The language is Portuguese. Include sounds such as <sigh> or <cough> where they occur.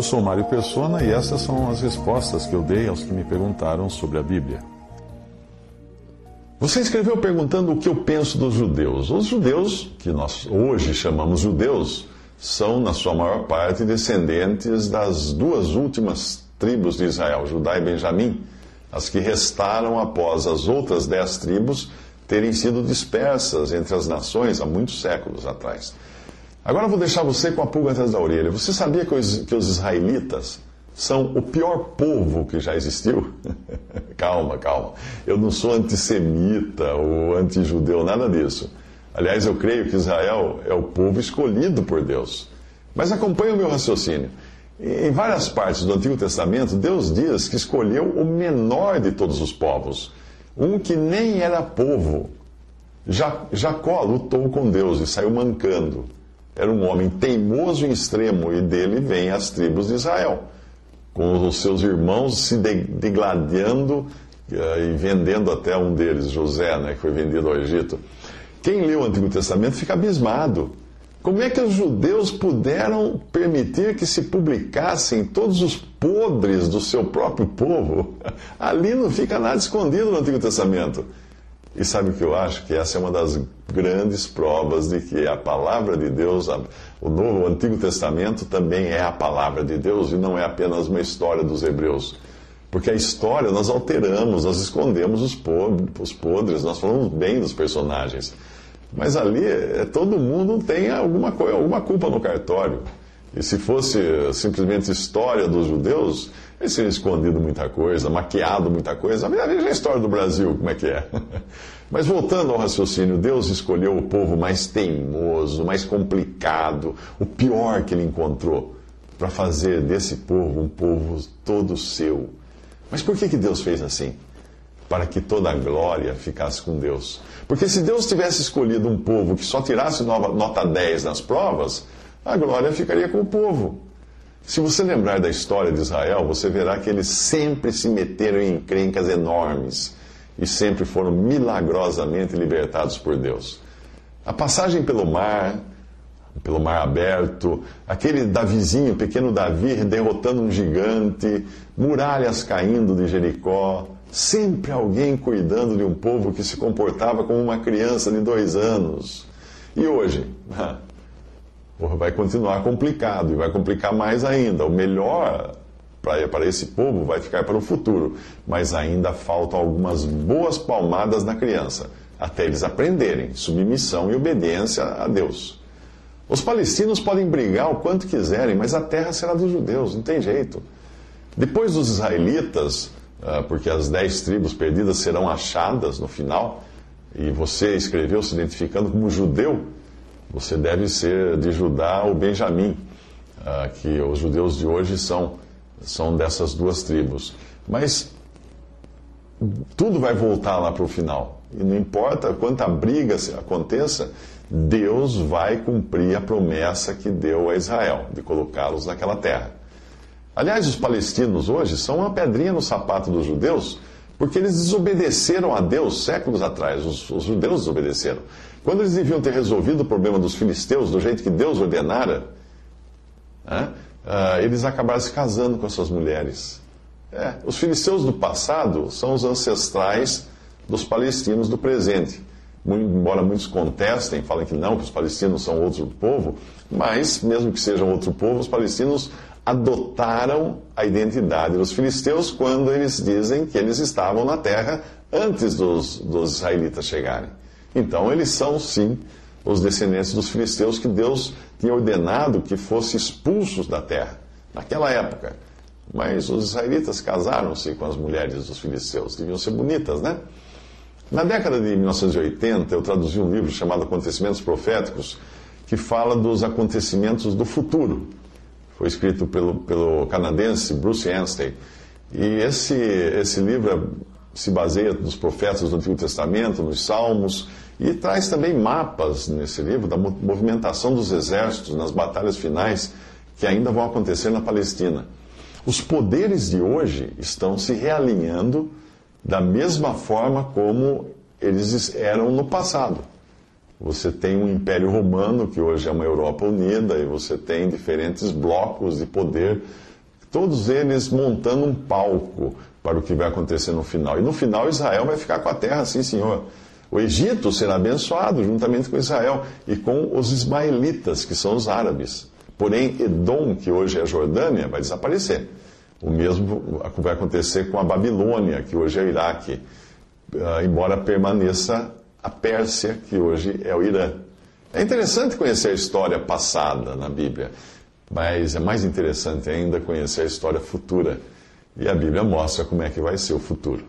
Eu sou Mário Persona e essas são as respostas que eu dei aos que me perguntaram sobre a Bíblia. Você escreveu perguntando o que eu penso dos judeus. Os judeus, que nós hoje chamamos judeus, são, na sua maior parte, descendentes das duas últimas tribos de Israel, Judá e Benjamim, as que restaram após as outras dez tribos terem sido dispersas entre as nações há muitos séculos atrás. Agora eu vou deixar você com a pulga atrás da orelha. Você sabia que os, que os israelitas são o pior povo que já existiu? <laughs> calma, calma. Eu não sou antissemita ou antijudeu, nada disso. Aliás, eu creio que Israel é o povo escolhido por Deus. Mas acompanhe o meu raciocínio. Em várias partes do Antigo Testamento, Deus diz que escolheu o menor de todos os povos, um que nem era povo. Jacó lutou com Deus e saiu mancando. Era um homem teimoso em extremo, e dele vêm as tribos de Israel, com os seus irmãos se degladiando eh, e vendendo até um deles, José, né, que foi vendido ao Egito. Quem lê o Antigo Testamento fica abismado. Como é que os judeus puderam permitir que se publicassem todos os podres do seu próprio povo? <laughs> Ali não fica nada escondido no Antigo Testamento. E sabe o que eu acho? Que essa é uma das grandes provas de que a palavra de Deus, o Novo, o Antigo Testamento também é a palavra de Deus e não é apenas uma história dos hebreus. Porque a história nós alteramos, nós escondemos os podres, nós falamos bem dos personagens. Mas ali é, todo mundo tem alguma, alguma culpa no cartório. E se fosse simplesmente história dos judeus, eles teriam escondido muita coisa, maquiado muita coisa. Veja a história do Brasil, como é que é. <laughs> Mas voltando ao raciocínio, Deus escolheu o povo mais teimoso, mais complicado, o pior que ele encontrou, para fazer desse povo um povo todo seu. Mas por que, que Deus fez assim? Para que toda a glória ficasse com Deus. Porque se Deus tivesse escolhido um povo que só tirasse nota 10 nas provas, a glória ficaria com o povo. Se você lembrar da história de Israel, você verá que eles sempre se meteram em encrencas enormes e sempre foram milagrosamente libertados por Deus. A passagem pelo mar, pelo mar aberto, aquele Davizinho, pequeno Davi, derrotando um gigante, muralhas caindo de Jericó, Sempre alguém cuidando de um povo que se comportava como uma criança de dois anos. E hoje? <laughs> Vai continuar complicado e vai complicar mais ainda. O melhor para esse povo vai ficar para o futuro, mas ainda faltam algumas boas palmadas na criança, até eles aprenderem submissão e obediência a Deus. Os palestinos podem brigar o quanto quiserem, mas a terra será dos judeus, não tem jeito. Depois dos israelitas, ah, porque as dez tribos perdidas serão achadas no final, e você escreveu se identificando como judeu, você deve ser de Judá ou Benjamim, ah, que os judeus de hoje são, são dessas duas tribos. Mas tudo vai voltar lá para o final. E não importa quanta briga aconteça, Deus vai cumprir a promessa que deu a Israel, de colocá-los naquela terra. Aliás, os palestinos hoje são uma pedrinha no sapato dos judeus, porque eles desobedeceram a Deus séculos atrás. Os, os judeus desobedeceram. Quando eles deviam ter resolvido o problema dos filisteus do jeito que Deus ordenara, né, uh, eles acabaram se casando com essas mulheres. É, os filisteus do passado são os ancestrais dos palestinos do presente. Embora muitos contestem, falem que não, que os palestinos são outro povo, mas, mesmo que sejam outro povo, os palestinos adotaram a identidade dos filisteus quando eles dizem que eles estavam na terra antes dos, dos israelitas chegarem. Então, eles são, sim, os descendentes dos filisteus que Deus tinha ordenado que fossem expulsos da terra, naquela época. Mas os israelitas casaram-se com as mulheres dos filisteus, deviam ser bonitas, né? Na década de 1980, eu traduzi um livro chamado Acontecimentos Proféticos, que fala dos acontecimentos do futuro. Foi escrito pelo, pelo canadense Bruce Anstey. E esse, esse livro se baseia nos profetas do Antigo Testamento, nos Salmos, e traz também mapas nesse livro da movimentação dos exércitos nas batalhas finais que ainda vão acontecer na Palestina. Os poderes de hoje estão se realinhando da mesma forma como eles eram no passado. Você tem um Império Romano, que hoje é uma Europa unida, e você tem diferentes blocos de poder, todos eles montando um palco para o que vai acontecer no final. E no final, Israel vai ficar com a terra, sim, senhor. O Egito será abençoado juntamente com Israel e com os ismaelitas, que são os árabes. Porém, Edom, que hoje é a Jordânia, vai desaparecer. O mesmo vai acontecer com a Babilônia, que hoje é o Iraque, ah, embora permaneça a Pérsia, que hoje é o Irã. É interessante conhecer a história passada na Bíblia, mas é mais interessante ainda conhecer a história futura. E a Bíblia mostra como é que vai ser o futuro.